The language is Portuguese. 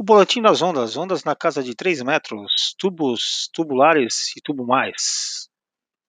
O boletim das ondas, ondas na casa de 3 metros, tubos tubulares e tubo mais.